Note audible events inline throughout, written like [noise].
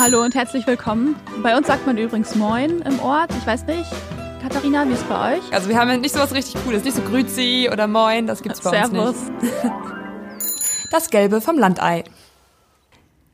Hallo und herzlich willkommen. Bei uns sagt man übrigens Moin im Ort. Ich weiß nicht, Katharina, wie ist es bei euch? Also wir haben ja nicht so was richtig Cooles, nicht so Grüzi oder Moin, das gibt's bei Servus. uns nicht. [laughs] Das Gelbe vom Landei.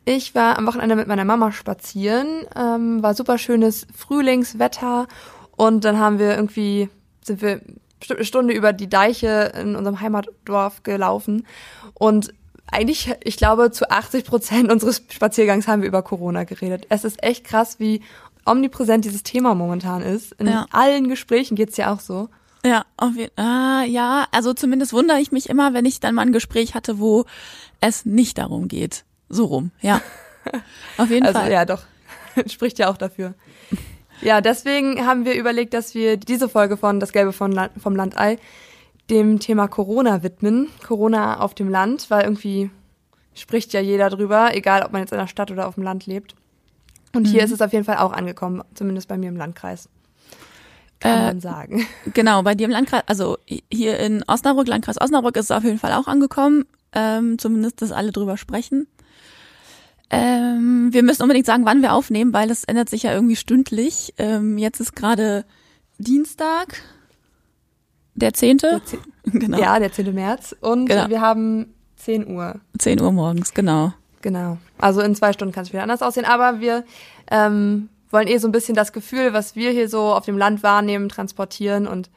Ich war am Wochenende mit meiner Mama spazieren, ähm, war super schönes Frühlingswetter und dann haben wir irgendwie, sind wir bestimmt eine Stunde über die Deiche in unserem Heimatdorf gelaufen und eigentlich, ich glaube, zu 80 Prozent unseres Spaziergangs haben wir über Corona geredet. Es ist echt krass, wie omnipräsent dieses Thema momentan ist. In Ja. allen Gesprächen geht's ja auch so. Ja, auf jeden ah, ja, also zumindest wundere ich mich immer, wenn ich dann mal ein Gespräch hatte, wo es nicht darum geht. So rum, ja. [laughs] Auf jeden Also Fall. ja, doch. [laughs] Spricht ja auch dafür. Ja, deswegen haben wir überlegt, dass wir diese Folge von Das Gelbe von Land, vom Landei dem Thema Corona widmen. Corona auf dem Land, weil irgendwie spricht ja jeder drüber, egal ob man jetzt in der Stadt oder auf dem Land lebt. Und hier ist es auf jeden Fall auch angekommen, zumindest bei mir im Landkreis. Kann Äh, man sagen. [laughs] Genau, bei dir im Landkreis, also hier in Osnabrück, Landkreis Osnabrück ist es auf jeden Fall auch angekommen. Ähm, zumindest, dass alle drüber sprechen. Ähm, wir müssen unbedingt sagen, wann wir aufnehmen, weil es ändert sich ja irgendwie stündlich. Ähm, jetzt ist gerade Dienstag, der 10. Der zeh- [laughs] genau. Ja, der 10. März. Und Genau. wir haben 10 Uhr. 10 Uhr morgens, genau. Genau. Also in zwei Stunden kann es wieder anders aussehen. Aber wir ähm, wollen eh so ein bisschen das Gefühl, was wir hier so auf dem Land wahrnehmen, transportieren. Und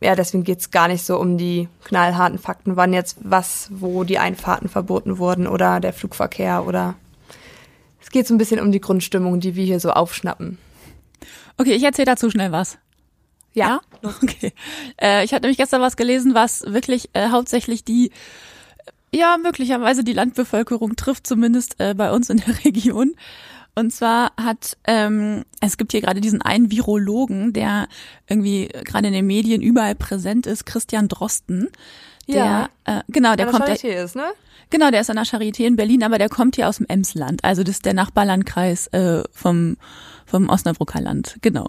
ja, deswegen geht's gar nicht so um die knallharten Fakten, wann jetzt was, wo die Einfahrten verboten wurden oder der Flugverkehr oder es geht so ein bisschen um die Grundstimmung, die wir hier so aufschnappen. Okay, ich erzähle dazu schnell was. Ja. Okay. Äh, ich hatte nämlich gestern was gelesen, was wirklich äh, hauptsächlich die, ja, möglicherweise die Landbevölkerung trifft, zumindest äh, bei uns in der [laughs] Region. Und zwar hat, ähm, es gibt hier gerade diesen einen Virologen, der irgendwie gerade in den Medien überall präsent ist, Christian Drosten. Der, Ja. äh, genau, der An kommt, der der, Charité ist, ne? Genau, der ist an der Charité in Berlin, aber der kommt hier aus dem Emsland. Also das ist der Nachbarlandkreis äh, vom, vom Osnabrücker Land. Genau.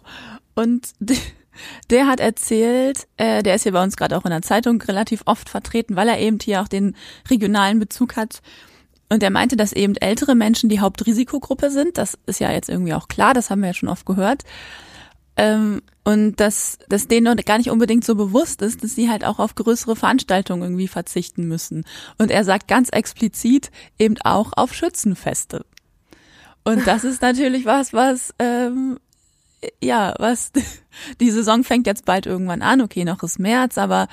Und [laughs] der hat erzählt, äh, der ist hier bei uns gerade auch in der Zeitung relativ oft vertreten, weil er eben hier auch den regionalen Bezug hat. Und er meinte, dass eben ältere Menschen die Hauptrisikogruppe sind. Das ist ja jetzt irgendwie auch klar, das haben wir ja schon oft gehört. Ähm, und dass, dass denen noch gar nicht unbedingt so bewusst ist, dass sie halt auch auf größere Veranstaltungen irgendwie verzichten müssen. Und er sagt ganz explizit eben auch auf Schützenfeste. Und das ist natürlich was, was ähm, ja, was [laughs] die Saison fängt jetzt bald irgendwann an. Okay, noch ist März, aber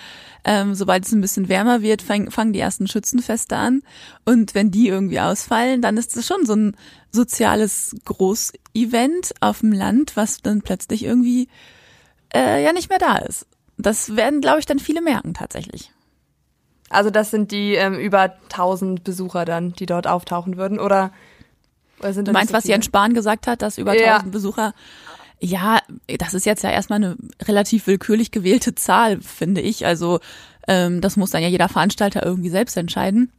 ähm, sobald es ein bisschen wärmer wird, fang, fangen die ersten Schützenfeste an. Und wenn die irgendwie ausfallen, dann ist es schon so ein soziales Großevent auf dem Land, was dann plötzlich irgendwie äh, ja nicht mehr da ist. Das werden, glaube ich, dann viele merken tatsächlich. Also das sind die ähm, über 1000 Besucher dann, die dort auftauchen würden, oder? oder sind Du meinst, so was Jens? Spahn gesagt hat, dass über Ja. 1000 Besucher ja, das ist jetzt ja erstmal eine relativ willkürlich gewählte Zahl, finde ich. Also ähm, das muss dann ja jeder Veranstalter irgendwie selbst entscheiden.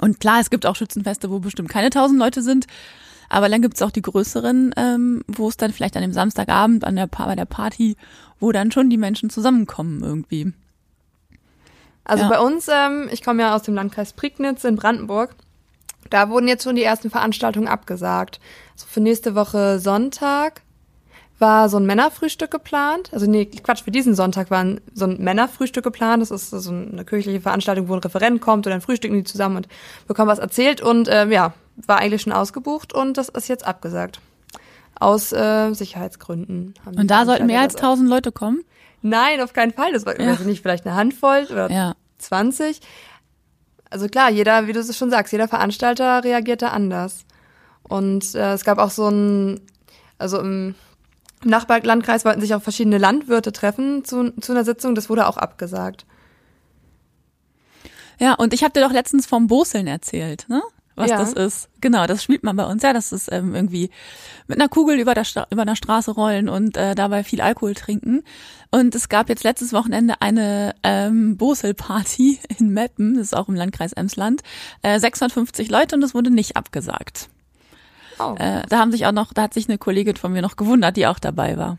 Und klar, es gibt auch Schützenfeste, wo bestimmt keine tausend Leute sind. Aber dann gibt's auch die größeren, ähm, wo es dann vielleicht an dem Samstagabend an der, bei der Party, wo dann schon die Menschen zusammenkommen irgendwie. Also Ja. bei uns, ähm, ich komme ja aus dem Landkreis Prignitz in Brandenburg, da wurden jetzt schon die ersten Veranstaltungen abgesagt. Also für nächste Woche Sonntag war so ein Männerfrühstück geplant. Also nee, Quatsch, für diesen Sonntag war so ein Männerfrühstück geplant. Das ist so eine kirchliche Veranstaltung, wo ein Referent kommt und dann frühstücken die zusammen und bekommen was erzählt. Und ähm, ja, war eigentlich schon ausgebucht und das ist jetzt abgesagt. Aus äh, Sicherheitsgründen. Und da sollten mehr als tausend Leute kommen. Nein, auf keinen Fall. Das war Ja. nicht vielleicht eine Handvoll oder Ja. 20. Also klar, jeder, wie du es schon sagst, jeder Veranstalter reagiert da anders. Und äh, es gab auch so ein, also im, im Nachbarlandkreis wollten sich auch verschiedene Landwirte treffen zu, zu einer Sitzung, das wurde auch abgesagt. Ja, und ich habe dir doch letztens vom Boseln erzählt, ne? Was Ja. das ist. Genau, das spielt man bei uns. Ja, das ist ähm, irgendwie mit einer Kugel über der, Stra über der Straße rollen und äh, dabei viel Alkohol trinken. Und es gab jetzt letztes Wochenende eine ähm, Bosel-Party in Meppen, das ist auch im Landkreis Emsland. Äh, 650 Leute und es wurde nicht abgesagt. Oh. Äh, da haben sich auch noch, da hat sich eine Kollegin von mir noch gewundert, die auch dabei war.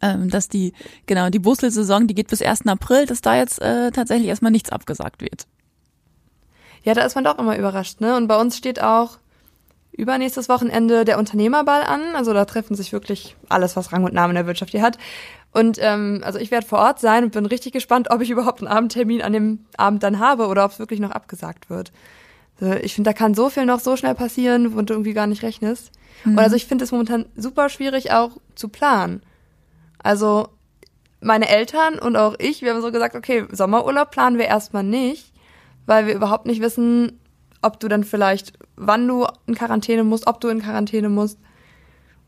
Ähm, dass die, genau, die Bosel-Saison, die geht bis 1. April, dass da jetzt äh, tatsächlich erstmal nichts abgesagt wird. Ja, da ist man doch immer überrascht, ne? Und bei uns steht auch übernächstes Wochenende der Unternehmerball an. Also da treffen sich wirklich alles, was Rang und Namen in der Wirtschaft hier hat. Und ähm, also ich werde vor Ort sein und bin richtig gespannt, ob ich überhaupt einen Abendtermin an dem Abend dann habe oder ob es wirklich noch abgesagt wird. Also ich finde, da kann so viel noch so schnell passieren, wo du irgendwie gar nicht rechnest. Mhm. Und also ich finde es momentan super schwierig auch zu planen. Also meine Eltern und auch ich, wir haben so gesagt, okay, Sommerurlaub planen wir erstmal nicht, weil wir überhaupt nicht wissen, ob du dann vielleicht, wann du in Quarantäne musst, ob du in Quarantäne musst,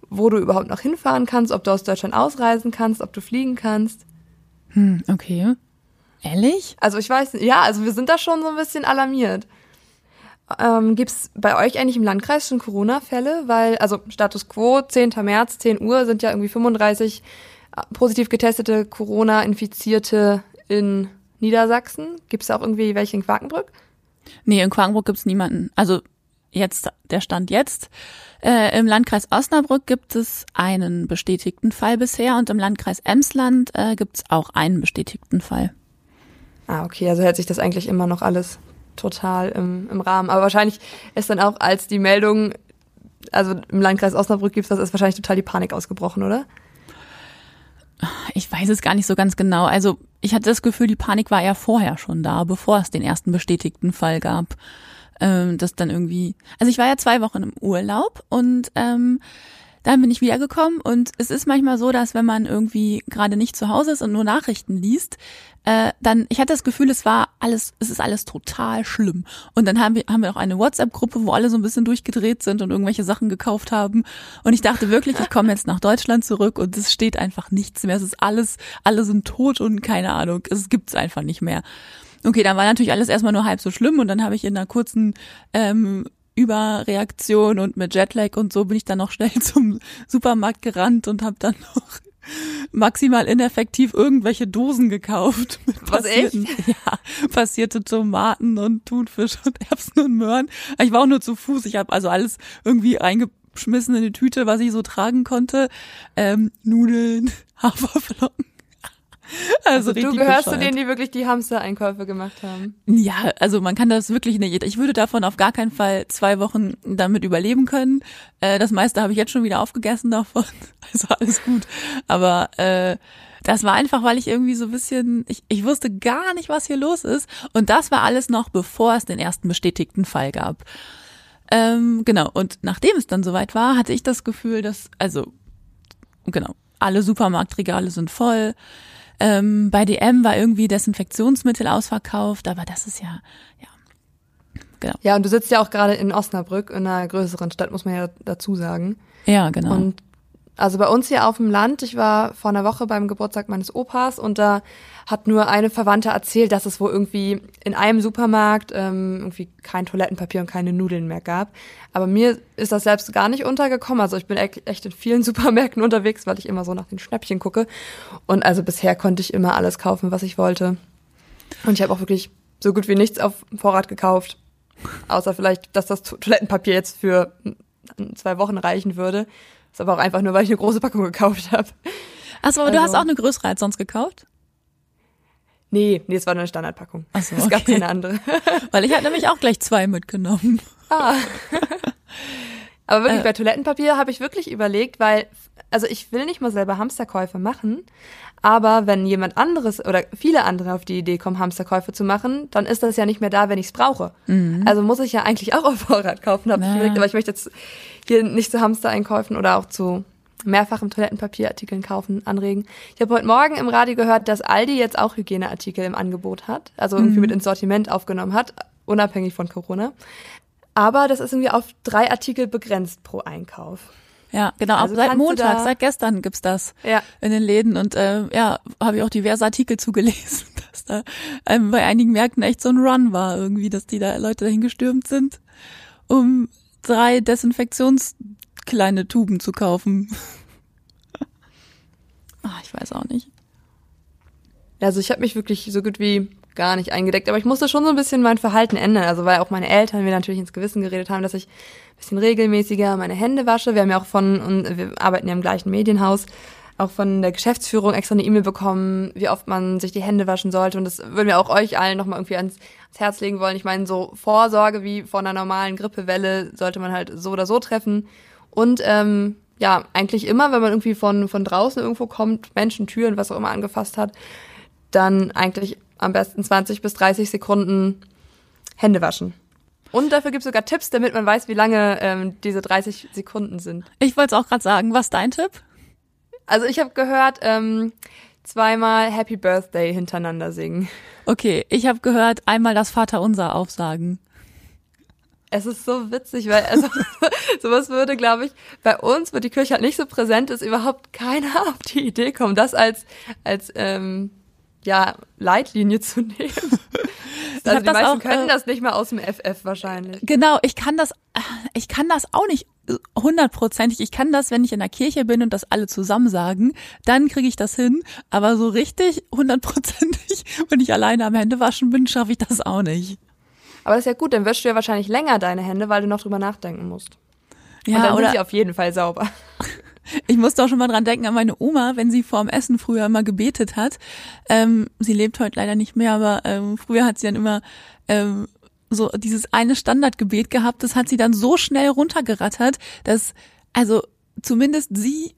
wo du überhaupt noch hinfahren kannst, ob du aus Deutschland ausreisen kannst, ob du fliegen kannst. Hm, okay. Ehrlich? Also ich weiß, ja, also wir sind da schon so ein bisschen alarmiert. Ähm, Gibt es bei euch eigentlich im Landkreis schon Corona-Fälle? Weil, also Status quo, 10. März, 10 Uhr sind ja irgendwie 35 äh, positiv getestete Corona-Infizierte in Niedersachsen. Gibt es auch irgendwie welche in Quakenbrück? Nee, in Quakenbrück gibt's niemanden. Also jetzt, der Stand jetzt. Äh, Im Landkreis Osnabrück gibt es einen bestätigten Fall bisher und im Landkreis Emsland äh, gibt es auch einen bestätigten Fall. Ah, okay, also hält sich das eigentlich immer noch alles total im, im Rahmen. Aber wahrscheinlich ist dann auch, als die Meldung, also im Landkreis Osnabrück gibt es das, ist wahrscheinlich total die Panik ausgebrochen, oder? Ich weiß es gar nicht so ganz genau. Also ich hatte das Gefühl, die Panik war ja vorher schon da, bevor es den ersten bestätigten Fall gab. Ähm, das dann irgendwie. Also ich war ja zwei Wochen im Urlaub und ähm, dann bin ich wiedergekommen und es ist manchmal so, dass wenn man irgendwie gerade nicht zu Hause ist und nur Nachrichten liest, äh, dann, ich hatte das Gefühl, es war alles, es ist alles total schlimm. Und dann haben wir, haben wir auch eine WhatsApp-Gruppe, wo alle so ein bisschen durchgedreht sind und irgendwelche Sachen gekauft haben. Und ich dachte wirklich, ich komme jetzt nach Deutschland zurück und es steht einfach nichts mehr. Es ist alles, alle sind tot und keine Ahnung, es gibt's einfach nicht mehr. Okay, dann war natürlich alles erstmal nur halb so schlimm und dann habe ich in einer kurzen ähm, Überreaktion und mit Jetlag und so bin ich dann noch schnell [laughs] zum Supermarkt gerannt und habe dann noch maximal ineffektiv irgendwelche Dosen gekauft. [laughs] Mit Was echt? [laughs] Ja, passierte Tomaten und Thunfisch und Erbsen und Möhren. Ich war auch nur zu Fuß. Ich habe also alles irgendwie reingeschmissen in die Tüte, was ich so tragen konnte. Ähm, Nudeln, Haferflocken. [laughs] Also, also du gehörst bescheuert. zu denen, die wirklich die Hamster-Einkäufe gemacht haben. Ja, also man kann das wirklich nicht. Ich würde davon auf gar keinen Fall zwei Wochen damit überleben können. Äh, das meiste habe ich jetzt schon wieder aufgegessen davon. [laughs] Also alles gut. Aber äh, das war einfach, weil ich irgendwie so ein bisschen, ich, ich wusste gar nicht, was hier los ist. Und das war alles noch, bevor es den ersten bestätigten Fall gab. Ähm, genau. Und nachdem es dann soweit war, hatte ich das Gefühl, dass, also, genau, alle Supermarktregale sind voll. Ähm, bei DM war irgendwie Desinfektionsmittel ausverkauft, aber das ist ja, ja. Genau. Ja, und du sitzt ja auch gerade in Osnabrück, in einer größeren Stadt, muss man ja dazu sagen. Ja, genau. Und also bei uns hier auf dem Land, ich war vor einer Woche beim Geburtstag meines Opas und da hat nur eine Verwandte erzählt, dass es wohl irgendwie in einem Supermarkt ähm, irgendwie kein Toilettenpapier und keine Nudeln mehr gab. Aber mir ist das selbst gar nicht untergekommen. Also ich bin echt in vielen [laughs] Supermärkten unterwegs, weil ich immer so nach den Schnäppchen gucke. Und also bisher konnte ich immer alles kaufen, was ich wollte. Und ich habe auch wirklich so gut wie nichts auf Vorrat gekauft. Außer vielleicht, dass das Toilettenpapier jetzt für zwei Wochen reichen würde. Ist aber auch einfach nur, weil ich eine große Packung gekauft habe. Achso, aber also, du hast auch eine größere als sonst gekauft? Nee, nee, es war nur eine Standardpackung. Ach so, [laughs] es okay. gab keine andere. [laughs] weil ich hatte nämlich auch gleich zwei mitgenommen. Ah. [laughs] Aber wirklich, äh. bei Toilettenpapier habe ich wirklich überlegt, weil, also ich will nicht mal selber Hamsterkäufe machen, aber wenn jemand anderes oder viele andere auf die Idee kommen, Hamsterkäufe zu machen, dann ist das ja nicht mehr da, wenn ich es brauche. Mhm. Also muss ich ja eigentlich auch auf Vorrat kaufen, habe naja. ich überlegt, aber ich möchte jetzt hier nicht zu Hamstereinkäufen oder auch zu mehrfachen Toilettenpapierartikeln kaufen anregen. Ich habe heute Morgen im Radio gehört, dass Aldi jetzt auch Hygieneartikel im Angebot hat, also irgendwie mhm. mit ins Sortiment aufgenommen hat, unabhängig von Corona. Aber das ist irgendwie auf drei Artikel begrenzt pro Einkauf. Ja, genau. Also seit Montag, seit gestern gibt's das ja. in den Läden und äh, ja, habe ich auch diverse Artikel [laughs] zugelesen, dass da ähm, bei einigen Märkten echt so ein Run war irgendwie, dass die da Leute dahin gestürmt sind, um drei Desinfektionskleine Tuben zu kaufen. Ach, [laughs] ich weiß auch nicht. Also ich habe mich wirklich so gut wie gar nicht eingedeckt. Aber ich musste schon so ein bisschen mein Verhalten ändern. Also weil auch meine Eltern mir natürlich ins Gewissen geredet haben, dass ich bisschen regelmäßiger meine Hände wasche. Wir haben ja auch von, und wir arbeiten ja im gleichen Medienhaus, auch von der Geschäftsführung extra eine E-Mail bekommen, wie oft man sich die Hände waschen sollte. Und das würden wir auch euch allen nochmal irgendwie ans, ans Herz legen wollen. Ich meine, so Vorsorge wie vor einer normalen Grippewelle sollte man halt so oder so treffen. Und ähm, ja, eigentlich immer, wenn man irgendwie von, von draußen irgendwo kommt, Menschen, Türen, was auch immer angefasst hat, dann eigentlich am besten 20 bis 30 Sekunden Hände waschen. Und dafür gibt es sogar Tipps, damit man weiß, wie lange ähm, diese 30 Sekunden sind. Ich wollte es auch gerade sagen. Was ist dein Tipp? Also ich habe gehört, ähm, zweimal Happy Birthday hintereinander singen. Okay, ich habe gehört, einmal das Vaterunser aufsagen. Es ist so witzig, weil also [laughs] sowas würde, glaube ich, bei uns, wo die Kirche halt nicht so präsent ist, überhaupt keiner [laughs] auf die Idee kommen, das als als ähm, ja Leitlinie zu [laughs] nehmen. Also die meisten auch, können äh, das nicht mal aus dem FF wahrscheinlich. Genau, ich kann das, ich kann das auch nicht hundertprozentig. Ich kann das, wenn ich in der Kirche bin und das alle zusammen sagen, dann kriege ich das hin. Aber so richtig hundertprozentig, [laughs] wenn ich alleine am Händewaschen bin, schaffe ich das auch nicht. Aber das ist ja gut, dann wäschst du ja wahrscheinlich länger deine Hände, weil du noch drüber nachdenken musst. Ja, und dann oder, sind sie auf jeden Fall sauber. Ich musste auch schon mal dran denken an meine Oma, wenn sie vorm Essen früher immer gebetet hat. Ähm, sie lebt heute leider nicht mehr, aber ähm, früher hat sie dann immer ähm, so dieses eine Standardgebet gehabt. Das hat sie dann so schnell runtergerattert, dass also zumindest sie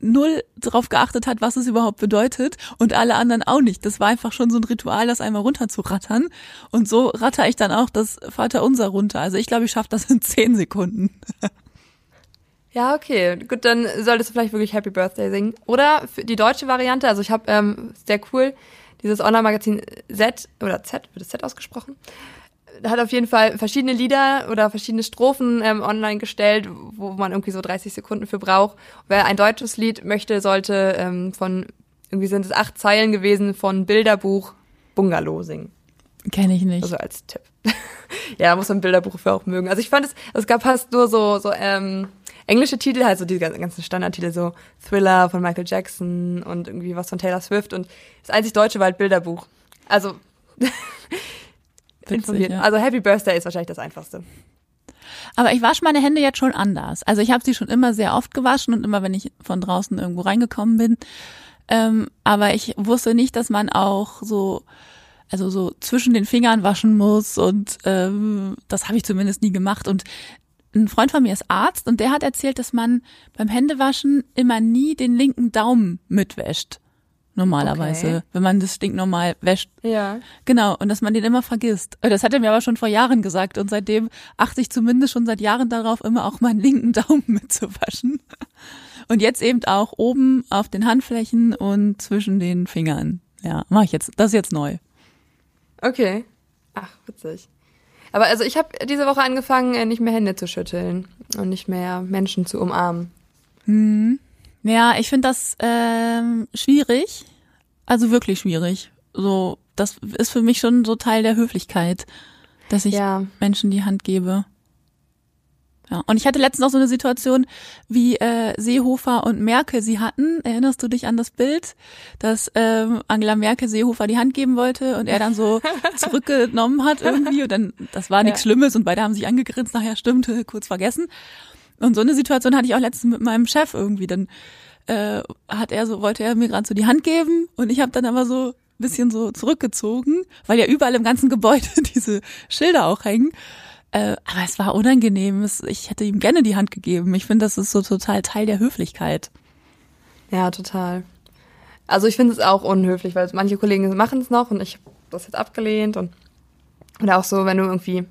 null drauf geachtet hat, was es überhaupt bedeutet und alle anderen auch nicht. Das war einfach schon so ein Ritual, das einmal runterzurattern. Und so ratter ich dann auch das Vaterunser runter. Also ich glaube, ich schaffe das in zehn Sekunden. [laughs] Ja, okay. Gut, dann solltest du vielleicht wirklich Happy Birthday singen. Oder für die deutsche Variante, also ich habe ähm, sehr cool dieses Online-Magazin Z oder Z, wird es Z ausgesprochen? Hat auf jeden Fall verschiedene Lieder oder verschiedene Strophen ähm, online gestellt, wo man irgendwie so 30 Sekunden für braucht. Wer ein deutsches Lied möchte, sollte ähm, von, irgendwie sind es acht Zeilen gewesen, von Bilderbuch Bungalow singen. Kenne ich nicht. Also als Tipp. [laughs] ja, muss man Bilderbuch für auch mögen. Also ich fand es, es gab fast nur so, so, ähm, englische Titel, halt so die ganzen Standardtitel, so Thriller von Michael Jackson und irgendwie was von Taylor Swift und das einzig deutsche war halt Bilderbuch. Also, [laughs] Witzig, ja. also Happy Birthday ist wahrscheinlich das einfachste. Aber ich wasche meine Hände jetzt schon anders. Also ich habe sie schon immer sehr oft gewaschen und immer, wenn ich von draußen irgendwo reingekommen bin. Ähm, aber ich wusste nicht, dass man auch so, also so zwischen den Fingern waschen muss und ähm, das habe ich zumindest nie gemacht. Und ein Freund von mir ist Arzt und der hat erzählt, dass man beim Händewaschen immer nie den linken Daumen mitwäscht. Normalerweise, okay. wenn man das stinknormal wäscht. Ja. Genau, und dass man den immer vergisst. Das hat er mir aber schon vor Jahren gesagt und seitdem achte ich zumindest schon seit Jahren darauf, immer auch meinen linken [laughs] Daumen mitzuwaschen. Und jetzt eben auch oben auf den Handflächen und zwischen den Fingern. Ja, mache ich jetzt. Das ist jetzt neu. Okay. Ach, witzig. Aber also ich habe diese Woche angefangen, äh, nicht mehr Hände zu schütteln und nicht mehr Menschen zu umarmen. Hm. Ja, ich finde das ähm, schwierig. Also wirklich schwierig. So, das ist für mich schon so Teil der Höflichkeit, dass ich ja. Menschen die Hand gebe. Ja, und ich hatte letztens auch so eine Situation, wie äh, Seehofer und Merkel sie hatten. Erinnerst du dich an das Bild, dass ähm, Angela Merkel Seehofer die Hand geben wollte und er dann so [laughs] zurückgenommen hat irgendwie und dann, das war nichts ja. Schlimmes und beide haben sich angegrinst, nachher stimmte, [laughs] kurz vergessen. Und so eine Situation hatte ich auch letztens mit meinem Chef irgendwie. Dann äh, hat er so, wollte er mir gerade so die Hand geben und ich habe dann aber so bisschen so zurückgezogen, weil ja überall im ganzen Gebäude [laughs] diese Schilder auch hängen. Äh, aber es war unangenehm. Ich hätte ihm gerne die Hand gegeben. Ich finde, das ist so total Teil der Höflichkeit. Ja, total. Also ich finde es auch unhöflich, weil manche Kollegen machen es noch und ich habe das jetzt abgelehnt und oder auch so, wenn du irgendwie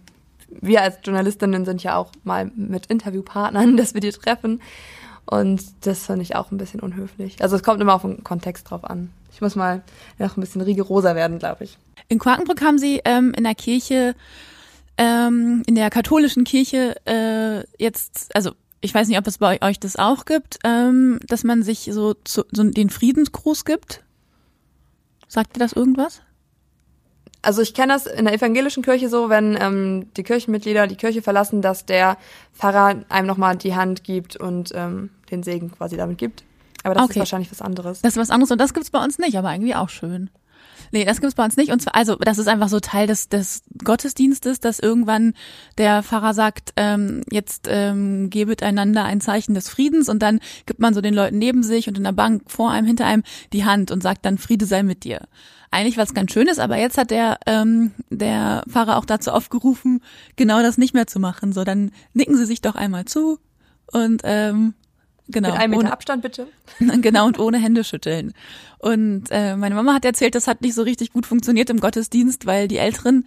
wir als Journalistinnen sind ja auch mal mit Interviewpartnern, [laughs] dass wir die treffen und das finde ich auch ein bisschen unhöflich. Also es kommt immer auf den Kontext drauf an. Ich muss mal noch ein bisschen rigoroser werden, glaube ich. In Quakenbrück haben Sie ähm, in der Kirche ähm, in der katholischen Kirche äh, jetzt, also ich weiß nicht, ob es bei euch das auch gibt, ähm, dass man sich so, zu, so den Friedensgruß gibt. Sagt dir das irgendwas? Also ich kenne das in der evangelischen Kirche so, wenn ähm, die Kirchenmitglieder die Kirche verlassen, dass der Pfarrer einem nochmal die Hand gibt und ähm, den Segen quasi damit gibt. Aber das okay. ist wahrscheinlich was anderes. Das ist was anderes und das gibt's bei uns nicht, aber irgendwie auch schön. Nee, das gibt's bei uns nicht. Und zwar, also das ist einfach so Teil des, des Gottesdienstes, dass irgendwann der Pfarrer sagt, ähm, jetzt ähm, gebet einander ein Zeichen des Friedens und dann gibt man so den Leuten neben sich und in der Bank vor einem, hinter einem die Hand und sagt dann, Friede sei mit dir. Eigentlich was ganz Schönes, aber jetzt hat der, ähm, der Pfarrer auch dazu aufgerufen, genau das nicht mehr zu machen. So, dann nicken sie sich doch einmal zu und ähm, Genau. Mit einem Meter ohne, Abstand bitte. [laughs] Genau, und ohne Hände schütteln. Und äh, meine Mama hat erzählt, das hat nicht so richtig gut funktioniert im Gottesdienst, weil die Älteren,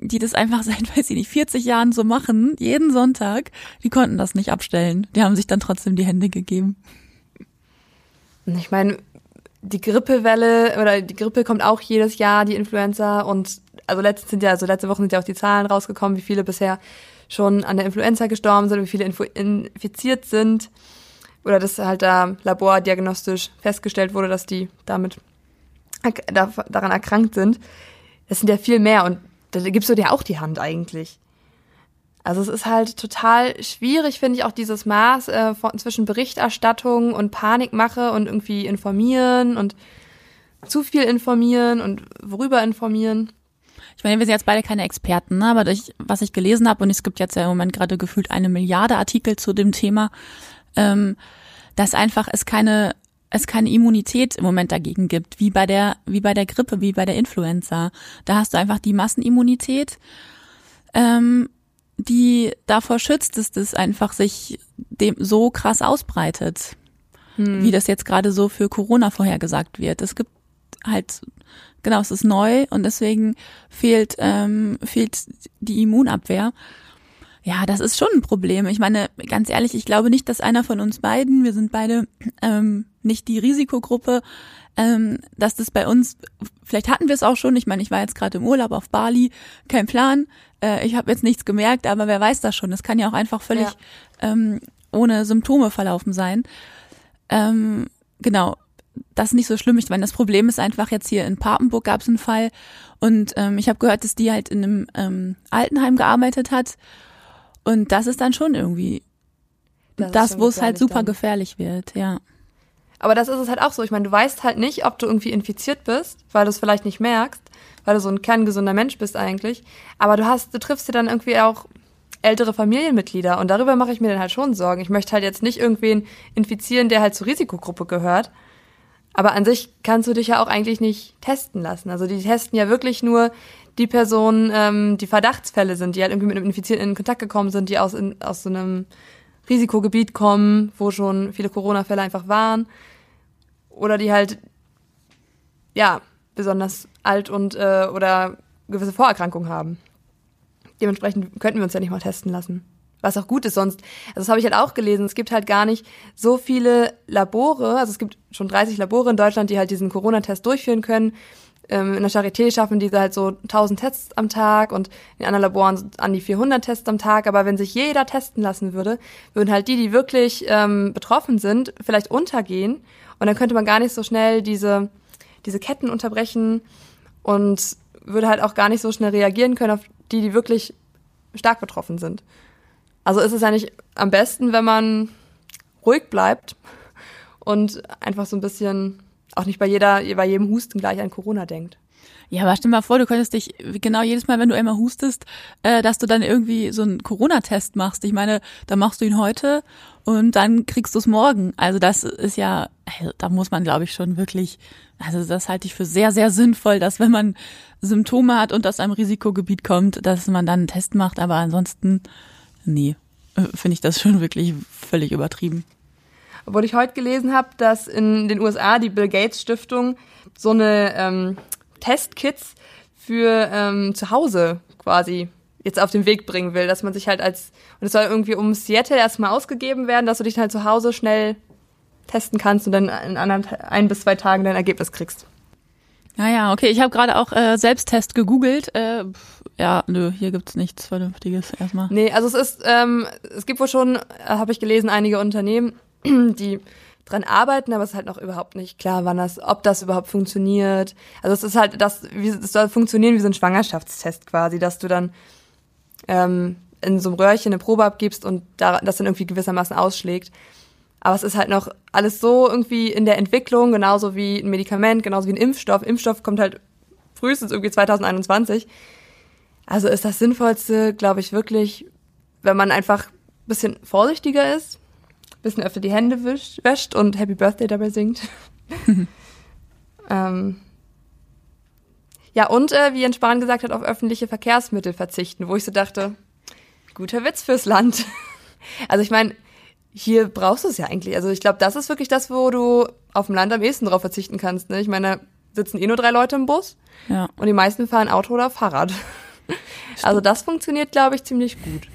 die das einfach seit, [laughs] weiß ich nicht, 40 Jahren so machen, jeden Sonntag, die konnten das nicht abstellen. Die haben sich dann trotzdem die Hände gegeben. Ich meine, die Grippewelle oder die Grippe kommt auch jedes Jahr, die Influenza und also letzte sind ja, also letzte Woche sind ja auch die Zahlen rausgekommen, wie viele bisher schon an der Influenza gestorben sind, wie viele infiziert sind oder dass halt da labordiagnostisch festgestellt wurde, dass die damit daran erkrankt sind. Das sind ja viel mehr und da gibst du dir auch die Hand eigentlich. Also es ist halt total schwierig, finde ich, auch dieses Maß äh, von, zwischen Berichterstattung und Panikmache und irgendwie informieren und zu viel informieren und worüber informieren. Ich meine, wir sind jetzt beide keine Experten, ne? aber durch, was ich gelesen habe, und es gibt jetzt ja im Moment gerade gefühlt eine Milliarde Artikel zu dem Thema, ähm, dass einfach es keine es keine Immunität im Moment dagegen gibt, wie bei der wie bei der Grippe, wie bei der Influenza. Da hast du einfach die Massenimmunität, ähm, die davor schützt, dass das einfach sich dem so krass ausbreitet, hm. wie das jetzt gerade so für Corona vorhergesagt wird. Es gibt halt genau, es ist neu und deswegen fehlt ähm, fehlt die Immunabwehr. Ja, das ist schon ein Problem. Ich meine, ganz ehrlich, ich glaube nicht, dass einer von uns beiden, wir sind beide ähm, nicht die Risikogruppe, ähm, dass das bei uns, vielleicht hatten wir es auch schon, ich meine, ich war jetzt gerade im Urlaub auf Bali, kein Plan, äh, ich habe jetzt nichts gemerkt, aber wer weiß das schon. Es kann ja auch einfach völlig ja. ähm, ohne Symptome verlaufen sein. Ähm, genau, das ist nicht so schlimm. Ich meine, das Problem ist einfach jetzt hier in Papenburg gab es einen Fall und ähm, ich habe gehört, dass die halt in einem ähm, Altenheim gearbeitet hat und das ist dann schon irgendwie das, das wo es halt super dann. gefährlich wird, ja. Aber das ist es halt auch so. Ich meine, du weißt halt nicht, ob du irgendwie infiziert bist, weil du es vielleicht nicht merkst, weil du so ein kerngesunder Mensch bist eigentlich. Aber du hast, du triffst dir dann irgendwie auch ältere Familienmitglieder und darüber mache ich mir dann halt schon Sorgen. Ich möchte halt jetzt nicht irgendwen infizieren, der halt zur Risikogruppe gehört. Aber an sich kannst du dich ja auch eigentlich nicht testen lassen. Also die testen ja wirklich nur die Personen, ähm, die Verdachtsfälle sind, die halt irgendwie mit einem Infizierten in Kontakt gekommen sind, die aus, in, aus so einem Risikogebiet kommen, wo schon viele Corona-Fälle einfach waren. Oder die halt, ja, besonders alt und äh, oder gewisse Vorerkrankungen haben. Dementsprechend könnten wir uns ja nicht mal testen lassen. Was auch gut ist sonst. Also das habe ich halt auch gelesen. Es gibt halt gar nicht so viele Labore. Also es gibt schon 30 Labore in Deutschland, die halt diesen Corona-Test durchführen können ähm, in der Charité schaffen diese halt so 1000 Tests am Tag und in anderen Laboren an die 400 Tests am Tag. Aber wenn sich jeder testen lassen würde, würden halt die, die wirklich ähm, betroffen sind, vielleicht untergehen. Und dann könnte man gar nicht so schnell diese, diese Ketten unterbrechen und würde halt auch gar nicht so schnell reagieren können auf die, die wirklich stark betroffen sind. Also ist es eigentlich am besten, wenn man ruhig bleibt und einfach so ein bisschen auch nicht bei jeder, bei jedem Husten gleich an Corona denkt. Ja, aber stell mal vor, du könntest dich genau jedes Mal, wenn du einmal hustest, äh, dass du dann irgendwie so einen Corona-Test machst. Ich meine, da machst du ihn heute und dann kriegst du es morgen. Also das ist ja, also da muss man, glaube ich, schon wirklich, also das halte ich für sehr, sehr sinnvoll, dass wenn man Symptome hat und aus einem Risikogebiet kommt, dass man dann einen Test macht. Aber ansonsten, nee, äh, finde ich das schon wirklich völlig übertrieben. Obwohl ich heute gelesen habe, dass in den USA die Bill Gates Stiftung so eine ähm, Testkits für ähm, zu Hause quasi jetzt auf den Weg bringen will, dass man sich halt als und es soll irgendwie um Seattle erstmal ausgegeben werden, dass du dich halt zu Hause schnell testen kannst und dann in anderen ein bis zwei Tagen dein Ergebnis kriegst. Ja, ja, okay. Ich habe gerade auch äh, Selbsttest gegoogelt. Äh, ja, nö, hier gibt's nichts Vernünftiges erstmal. Nee, also es ist, ähm, es gibt wohl schon, äh, habe ich gelesen, einige Unternehmen, die dran arbeiten, aber es ist halt noch überhaupt nicht klar, wann das, ob das überhaupt funktioniert. Also es ist halt das, wie, es soll funktionieren wie so ein Schwangerschaftstest quasi, dass du dann ähm, in so einem Röhrchen eine Probe abgibst und da, das dann irgendwie gewissermaßen ausschlägt. Aber es ist halt noch alles so irgendwie in der Entwicklung, genauso wie ein Medikament, genauso wie ein Impfstoff. Impfstoff kommt halt frühestens irgendwie 2021. Also ist das Sinnvollste, glaube ich, wirklich, wenn man einfach ein bisschen vorsichtiger ist, bisschen öfter die Hände wischt, wäscht und Happy Birthday dabei singt. [laughs] [laughs] ähm, ja, und äh, wie Jens Spahn gesagt hat, auf öffentliche Verkehrsmittel verzichten, wo ich so dachte, guter Witz fürs Land. [laughs] also ich meine, hier brauchst du es ja eigentlich. Also ich glaube, das ist wirklich das, wo du auf dem Land am ehesten drauf verzichten kannst. Ne? Ich meine, da sitzen eh nur drei Leute im Bus Ja. und die meisten fahren Auto oder Fahrrad. Also das funktioniert, glaube ich, ziemlich gut.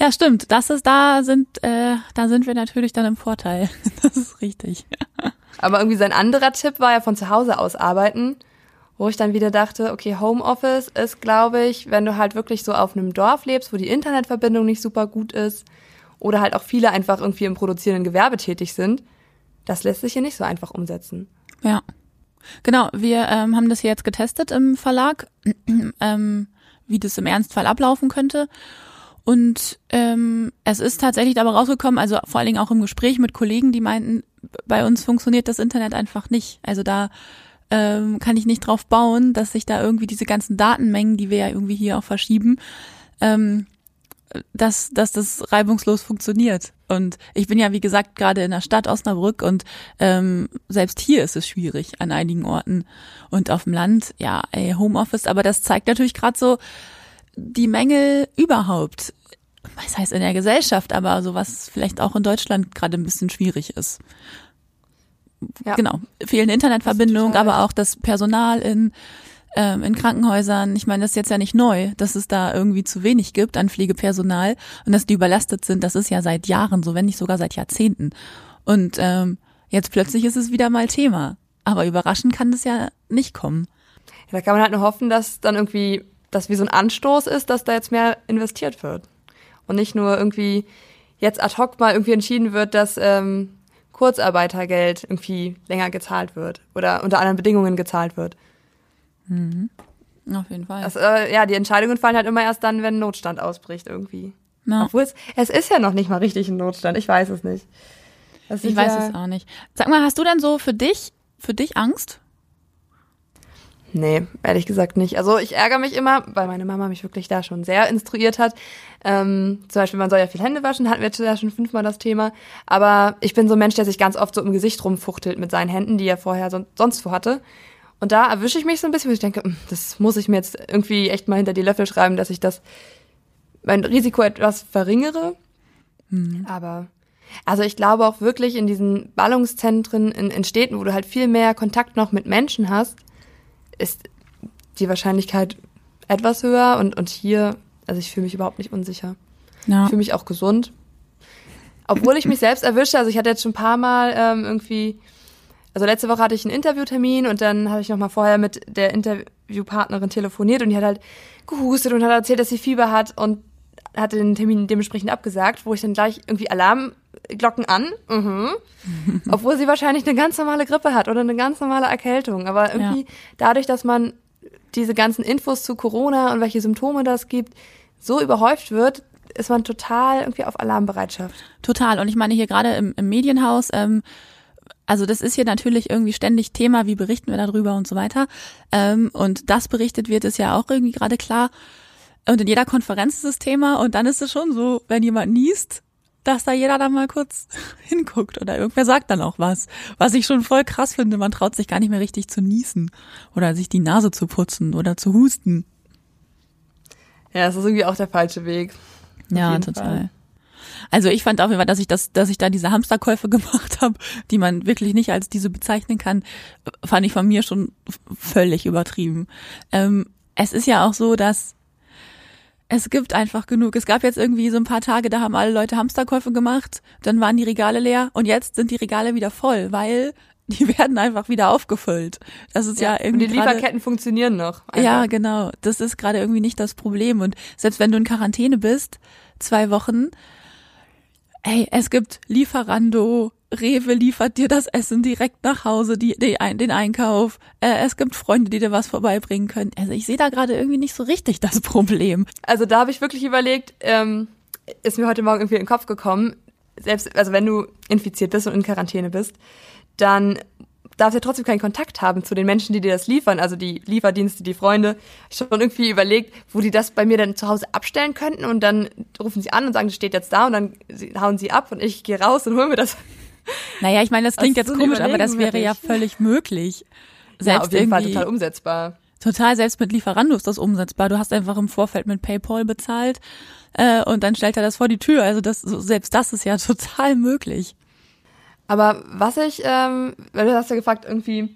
Ja, stimmt. Das ist, da sind, äh, da sind wir natürlich dann im Vorteil. [laughs] Das ist richtig. Aber irgendwie sein anderer Tipp war ja von zu Hause aus arbeiten, wo ich dann wieder dachte, okay, Homeoffice ist, glaube ich, wenn du halt wirklich so auf einem Dorf lebst, wo die Internetverbindung nicht super gut ist oder halt auch viele einfach irgendwie im produzierenden Gewerbe tätig sind, das lässt sich hier nicht so einfach umsetzen. Ja. Genau, wir ähm, haben das hier jetzt getestet im Verlag, [clears throat] ähm, wie das im Ernstfall ablaufen könnte. Und ähm, es ist tatsächlich dabei rausgekommen, also vor allen Dingen auch im Gespräch mit Kollegen, die meinten, bei uns funktioniert das Internet einfach nicht. Also da ähm, kann ich nicht drauf bauen, dass sich da irgendwie diese ganzen Datenmengen, die wir ja irgendwie hier auch verschieben, ähm, dass, dass das reibungslos funktioniert. Und ich bin ja, wie gesagt, gerade in der Stadt Osnabrück und ähm, selbst hier ist es schwierig an einigen Orten. Und auf dem Land, ja, ey, Homeoffice, aber das zeigt natürlich gerade so die Mängel überhaupt. Was heißt in der Gesellschaft, aber so was vielleicht auch in Deutschland gerade ein bisschen schwierig ist. Ja. Genau. Fehlende Internetverbindung, aber auch das Personal in ähm, in Krankenhäusern, ich meine, das ist jetzt ja nicht neu, dass es da irgendwie zu wenig gibt an Pflegepersonal und dass die überlastet sind, das ist ja seit Jahren so, wenn nicht sogar seit Jahrzehnten. Und ähm, jetzt plötzlich ist es wieder mal Thema. Aber überraschend kann das ja nicht kommen. Ja, da kann man halt nur hoffen, dass dann irgendwie das wie so ein Anstoß ist, dass da jetzt mehr investiert wird. Und nicht nur irgendwie jetzt ad hoc mal irgendwie entschieden wird, dass ähm, Kurzarbeitergeld irgendwie länger gezahlt wird oder unter anderen Bedingungen gezahlt wird. Auf jeden Fall. Das, äh, ja, die Entscheidungen fallen halt immer erst dann, wenn ein Notstand ausbricht irgendwie. Ja. Obwohl es, es ist ja noch nicht mal richtig ein Notstand. Ich weiß es nicht. Das Ich weiß ja, es auch nicht. Sag mal, hast du denn so für dich, für dich Angst? Nee, ehrlich gesagt nicht. Also ich ärgere mich immer, weil meine Mama mich wirklich da schon sehr instruiert hat. Ähm, zum Beispiel, man soll ja viel Hände waschen, hatten wir jetzt ja schon fünfmal das Thema. Aber ich bin so ein Mensch, der sich ganz oft so im Gesicht rumfuchtelt mit seinen Händen, die er vorher son sonst wo hatte. Und da erwische ich mich so ein bisschen, wo ich denke, "Hm, das muss ich mir jetzt irgendwie echt mal hinter die Löffel schreiben, dass ich das mein Risiko etwas verringere. Aber also ich glaube auch wirklich in diesen Ballungszentren in, in Städten, wo du halt viel mehr Kontakt noch mit Menschen hast, ist die Wahrscheinlichkeit etwas höher und, und hier, also ich fühle mich überhaupt nicht unsicher. Ja. Ich fühle mich auch gesund. Obwohl ich mich selbst erwische, also ich hatte jetzt schon ein paar Mal ähm, irgendwie, also letzte Woche hatte ich einen Interviewtermin und dann habe ich noch mal vorher mit der Interviewpartnerin telefoniert und die hat halt gehustet und hat erzählt, dass sie Fieber hat und hatte den Termin dementsprechend abgesagt, wo ich dann gleich irgendwie Alarmglocken an, mhm. [laughs] obwohl sie wahrscheinlich eine ganz normale Grippe hat oder eine ganz normale Erkältung. Aber irgendwie dadurch, dass man diese ganzen Infos zu Corona und welche Symptome das gibt, so überhäuft wird, ist man total irgendwie auf Alarmbereitschaft. Total. Und ich meine hier gerade im, im Medienhaus, ähm, also das ist hier natürlich irgendwie ständig Thema, wie berichten wir darüber und so weiter. Ähm, und das berichtet wird, ist ja auch irgendwie gerade klar. Und in jeder Konferenz ist das Thema und dann ist es schon so, wenn jemand niest, dass da jeder dann mal kurz [laughs] hinguckt oder irgendwer sagt dann auch was. Was ich schon voll krass finde, man traut sich gar nicht mehr richtig zu niesen oder sich die Nase zu putzen oder zu husten. Ja, das ist irgendwie auch der falsche Weg. Ja, total. Fall. Also ich fand auf jeden Fall, dass ich das, dass ich da diese Hamsterkäufe [laughs] gemacht habe, die man wirklich nicht als diese bezeichnen kann, fand ich von mir schon völlig übertrieben. Ähm, es ist ja auch so, dass es gibt einfach genug. Es gab jetzt irgendwie so ein paar Tage, da haben alle Leute Hamsterkäufe gemacht, dann waren die Regale leer und jetzt sind die Regale wieder voll, weil [laughs] die werden einfach wieder aufgefüllt. Das ist ja, und irgendwie die gerade- Lieferketten funktionieren noch. Einfach. ja, genau. Das ist gerade irgendwie nicht das Problem. Und selbst wenn du in Quarantäne bist, zwei Wochen, ey, es gibt Lieferando, Rewe liefert dir das Essen direkt nach Hause, die, die, den Einkauf. Äh, es gibt Freunde, die dir was vorbeibringen können. Also ich sehe da gerade irgendwie nicht so richtig das [laughs] Problem. Also da habe ich wirklich überlegt, ähm, ist mir heute Morgen irgendwie in den Kopf gekommen, selbst, also wenn du infiziert bist und in Quarantäne bist, dann darfst ja trotzdem keinen Kontakt haben zu den Menschen, die dir das liefern, also die Lieferdienste, die Freunde. Ich schon irgendwie überlegt, wo die das bei mir dann zu Hause abstellen könnten und dann rufen sie an und sagen, das steht jetzt da und dann hauen sie ab und ich gehe raus und hole mir das. Naja, ich meine, das klingt Das jetzt so komisch, aber das wäre ja völlig möglich. ja, Selbst auf jeden Fall total umsetzbar. Total, selbst mit Lieferando ist das umsetzbar. Du hast einfach im Vorfeld mit PayPal bezahlt äh, und dann stellt er das vor die Tür. Also das, selbst das ist ja [laughs] total möglich. Aber was ich, ähm, weil du hast ja gefragt, irgendwie,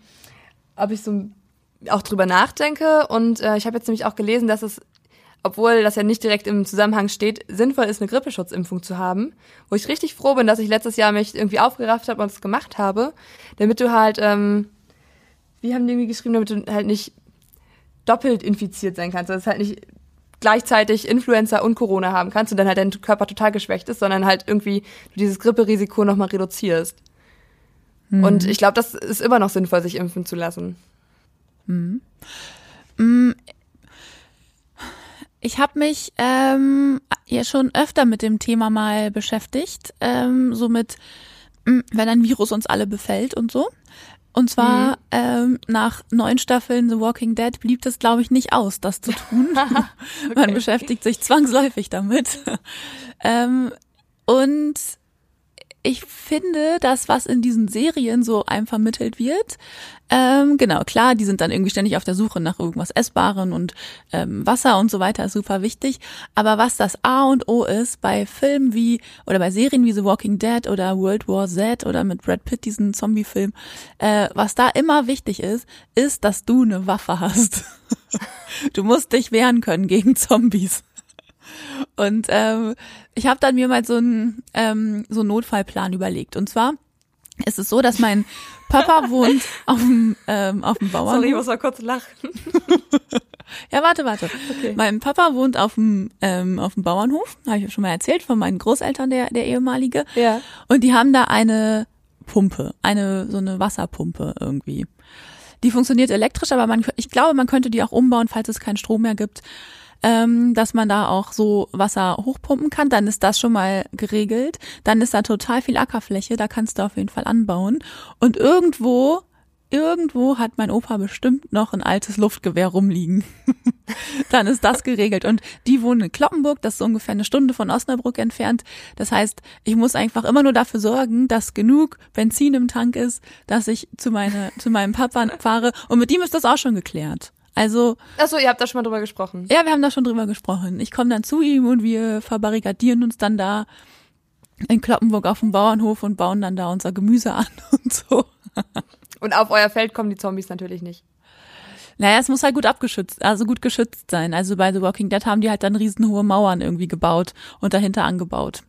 ob ich so auch drüber nachdenke. Und äh, ich habe jetzt nämlich auch gelesen, dass es, obwohl das ja nicht direkt im Zusammenhang steht, sinnvoll ist, eine Grippeschutzimpfung zu haben. Wo ich richtig froh bin, dass ich letztes Jahr mich irgendwie aufgerafft habe und es gemacht habe, damit du halt, ähm, wie haben die irgendwie geschrieben, damit du halt nicht doppelt infiziert sein kannst. Also es halt nicht gleichzeitig Influenza und Corona haben kannst und dann halt dein Körper total geschwächt ist, sondern halt irgendwie du dieses Gripperisiko nochmal reduzierst. Und ich glaube, das ist immer noch sinnvoll, sich impfen zu lassen. Ich habe mich ähm, ja schon öfter mit dem Thema mal beschäftigt, ähm, so mit, mh, wenn ein Virus uns alle befällt und so. Und zwar ähm, nach neun Staffeln The Walking Dead blieb das, glaube ich, nicht aus, das zu tun. [laughs] Man beschäftigt sich zwangsläufig damit. [laughs] ähm, und ich finde, das, was in diesen Serien so einem vermittelt wird, ähm, genau, klar, die sind dann irgendwie ständig auf der Suche nach irgendwas Essbaren und ähm, Wasser und so weiter ist super wichtig. Aber was das A und O ist bei Filmen wie oder bei Serien wie The Walking Dead oder World War Z oder mit Brad Pitt diesen Zombie-Film, äh, was da immer wichtig ist, ist, dass du eine Waffe hast. [laughs] du musst dich wehren können gegen Zombies. Und ähm, ich habe dann mir mal so einen ähm, so einen Notfallplan überlegt. Und zwar ist es so, dass mein Papa [laughs] wohnt auf dem ähm, auf dem Bauernhof. Sorry, ich muss mal kurz lachen. [laughs] Ja, warte, warte. Okay. Mein Papa wohnt auf dem ähm, auf dem Bauernhof, habe ich schon mal erzählt von meinen Großeltern der der ehemalige. Ja. Und die haben da eine Pumpe, eine so eine Wasserpumpe irgendwie. Die funktioniert elektrisch, aber man, ich glaube, man könnte die auch umbauen, falls es keinen Strom mehr gibt, ähm, dass man da auch so Wasser hochpumpen kann. Dann ist das schon mal geregelt. Dann ist da total viel Ackerfläche, da kannst du auf jeden Fall anbauen. Und irgendwo, irgendwo hat mein Opa bestimmt noch ein altes Luftgewehr rumliegen. [laughs] dann ist das geregelt. Und die wohnen in Kloppenburg, das ist ungefähr eine Stunde von Osnabrück entfernt. Das heißt, ich muss einfach immer nur dafür sorgen, dass genug Benzin im Tank ist, dass ich zu, meine, zu meinem Papa fahre. Und mit ihm ist das auch schon geklärt. Also, Achso, ihr habt da schon mal drüber gesprochen. ja, wir haben da schon drüber gesprochen. Ich komme dann zu ihm und wir verbarrikadieren uns dann da in Kloppenburg auf dem Bauernhof und bauen dann da unser Gemüse an [laughs] und so. Und auf euer Feld kommen die Zombies natürlich nicht. Naja, es muss halt gut abgeschützt, also gut geschützt sein. Also bei The Walking Dead haben die halt dann riesenhohe Mauern irgendwie gebaut und dahinter angebaut.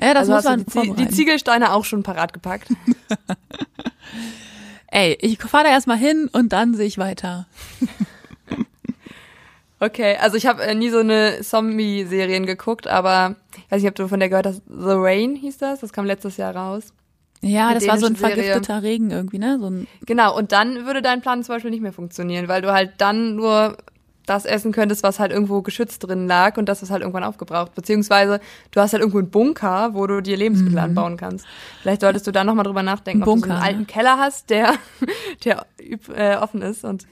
Ja, das also muss man die, die. Ziegelsteine auch schon parat gepackt. [laughs] [laughs] Ey, ich fahre da erstmal hin und dann sehe ich weiter. Okay, also ich habe äh, nie so eine Zombie-Serien geguckt, aber ich weiß nicht, ob du von der gehört hast. The Rain hieß das, das kam letztes Jahr raus. Ja, das war so ein dänische Serie. vergifteter Regen irgendwie, ne? So ein, Genau, und dann würde dein Plan zum Beispiel nicht mehr funktionieren, weil du halt dann nur das essen könntest, was halt irgendwo geschützt drin lag und das ist halt irgendwann aufgebraucht. Beziehungsweise du hast halt irgendwo einen Bunker, wo du dir Lebensmittel anbauen kannst. Vielleicht solltest du da nochmal drüber nachdenken, Ein ob du so Bunker, einen ne? alten Keller hast, der, [laughs] der äh, offen ist und